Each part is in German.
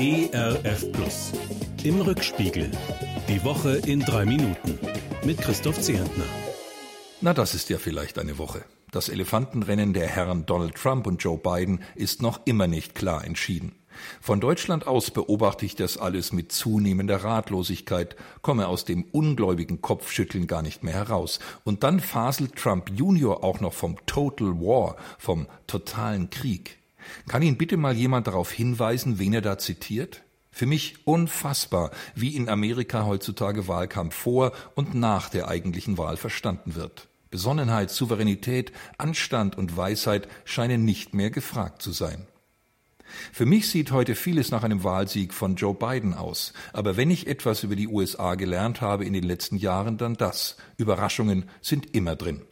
ERF Plus. Im Rückspiegel. Die Woche in drei Minuten. Mit Christoph Zehentner. Na, das ist ja vielleicht eine Woche. Das Elefantenrennen der Herren Donald Trump und Joe Biden ist noch immer nicht klar entschieden. Von Deutschland aus beobachte ich das alles mit zunehmender Ratlosigkeit, komme aus dem ungläubigen Kopfschütteln gar nicht mehr heraus. Und dann faselt Trump Junior auch noch vom Total War, vom totalen Krieg. Kann ihn bitte mal jemand darauf hinweisen, wen er da zitiert? Für mich unfassbar, wie in Amerika heutzutage Wahlkampf vor und nach der eigentlichen Wahl verstanden wird. Besonnenheit, Souveränität, Anstand und Weisheit scheinen nicht mehr gefragt zu sein. Für mich sieht heute vieles nach einem Wahlsieg von Joe Biden aus. Aber wenn ich etwas über die USA gelernt habe in den letzten Jahren, dann das. Überraschungen sind immer drin.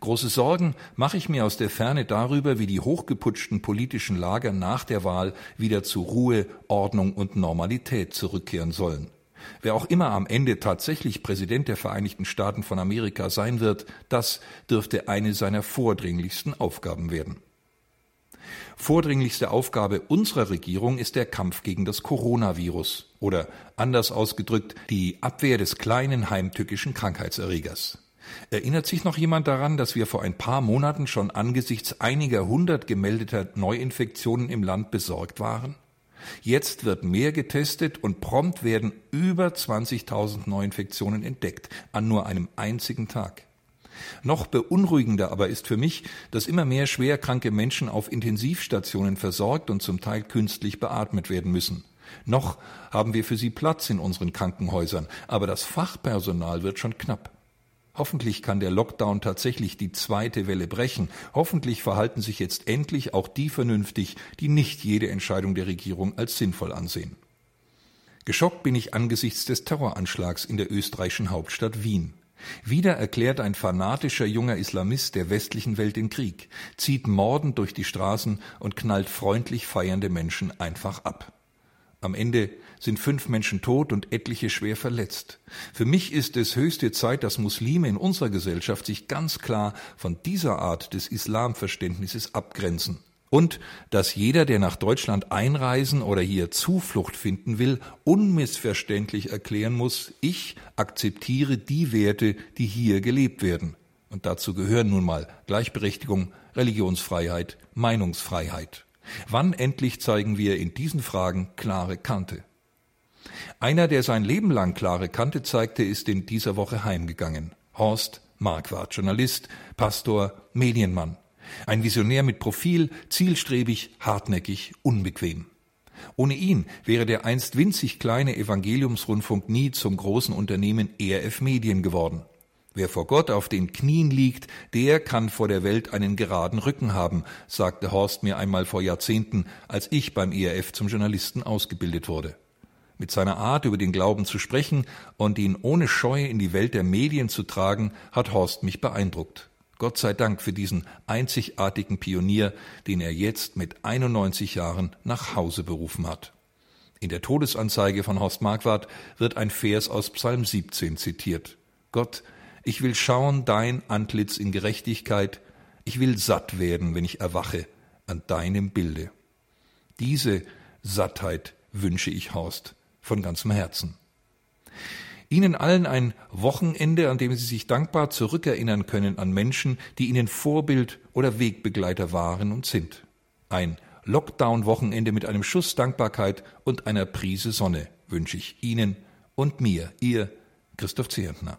Große Sorgen mache ich mir aus der Ferne darüber, wie die hochgeputschten politischen Lager nach der Wahl wieder zu Ruhe, Ordnung und Normalität zurückkehren sollen. Wer auch immer am Ende tatsächlich Präsident der Vereinigten Staaten von Amerika sein wird, das dürfte eine seiner vordringlichsten Aufgaben werden. Vordringlichste Aufgabe unserer Regierung ist der Kampf gegen das Coronavirus oder anders ausgedrückt die Abwehr des kleinen heimtückischen Krankheitserregers. Erinnert sich noch jemand daran, dass wir vor ein paar Monaten schon angesichts einiger hundert gemeldeter Neuinfektionen im Land besorgt waren? Jetzt wird mehr getestet und prompt werden über 20.000 Neuinfektionen entdeckt an nur einem einzigen Tag. Noch beunruhigender aber ist für mich, dass immer mehr schwerkranke Menschen auf Intensivstationen versorgt und zum Teil künstlich beatmet werden müssen. Noch haben wir für sie Platz in unseren Krankenhäusern, aber das Fachpersonal wird schon knapp. Hoffentlich kann der Lockdown tatsächlich die zweite Welle brechen. Hoffentlich verhalten sich jetzt endlich auch die vernünftig, die nicht jede Entscheidung der Regierung als sinnvoll ansehen. Geschockt bin ich angesichts des Terroranschlags in der österreichischen Hauptstadt Wien. Wieder erklärt ein fanatischer junger Islamist der westlichen Welt den Krieg, zieht mordend durch die Straßen und knallt freundlich feiernde Menschen einfach ab. Am Ende sind fünf Menschen tot und etliche schwer verletzt. Für mich ist es höchste Zeit, dass Muslime in unserer Gesellschaft sich ganz klar von dieser Art des Islamverständnisses abgrenzen und dass jeder, der nach Deutschland einreisen oder hier Zuflucht finden will, unmissverständlich erklären muss, ich akzeptiere die Werte, die hier gelebt werden. Und dazu gehören nun mal Gleichberechtigung, Religionsfreiheit, Meinungsfreiheit. Wann endlich zeigen wir in diesen Fragen klare Kante? Einer, der sein Leben lang klare Kante zeigte, ist in dieser Woche heimgegangen. Horst Marquardt, Journalist, Pastor, Medienmann. Ein Visionär mit Profil, zielstrebig, hartnäckig, unbequem. Ohne ihn wäre der einst winzig kleine Evangeliumsrundfunk nie zum großen Unternehmen ERF Medien geworden. Wer vor Gott auf den Knien liegt, der kann vor der Welt einen geraden Rücken haben, sagte Horst mir einmal vor Jahrzehnten, als ich beim ERF zum Journalisten ausgebildet wurde. Mit seiner Art, über den Glauben zu sprechen und ihn ohne Scheu in die Welt der Medien zu tragen, hat Horst mich beeindruckt. Gott sei Dank für diesen einzigartigen Pionier, den er jetzt mit 91 Jahren nach Hause berufen hat. In der Todesanzeige von Horst Marquardt wird ein Vers aus Psalm 17 zitiert. Gott, ich will schauen dein Antlitz in Gerechtigkeit, ich will satt werden, wenn ich erwache an deinem Bilde. Diese Sattheit wünsche ich Horst von ganzem Herzen. Ihnen allen ein Wochenende, an dem Sie sich dankbar zurückerinnern können an Menschen, die Ihnen Vorbild oder Wegbegleiter waren und sind. Ein Lockdown-Wochenende mit einem Schuss Dankbarkeit und einer Prise Sonne wünsche ich Ihnen und mir, Ihr Christoph Zehentner.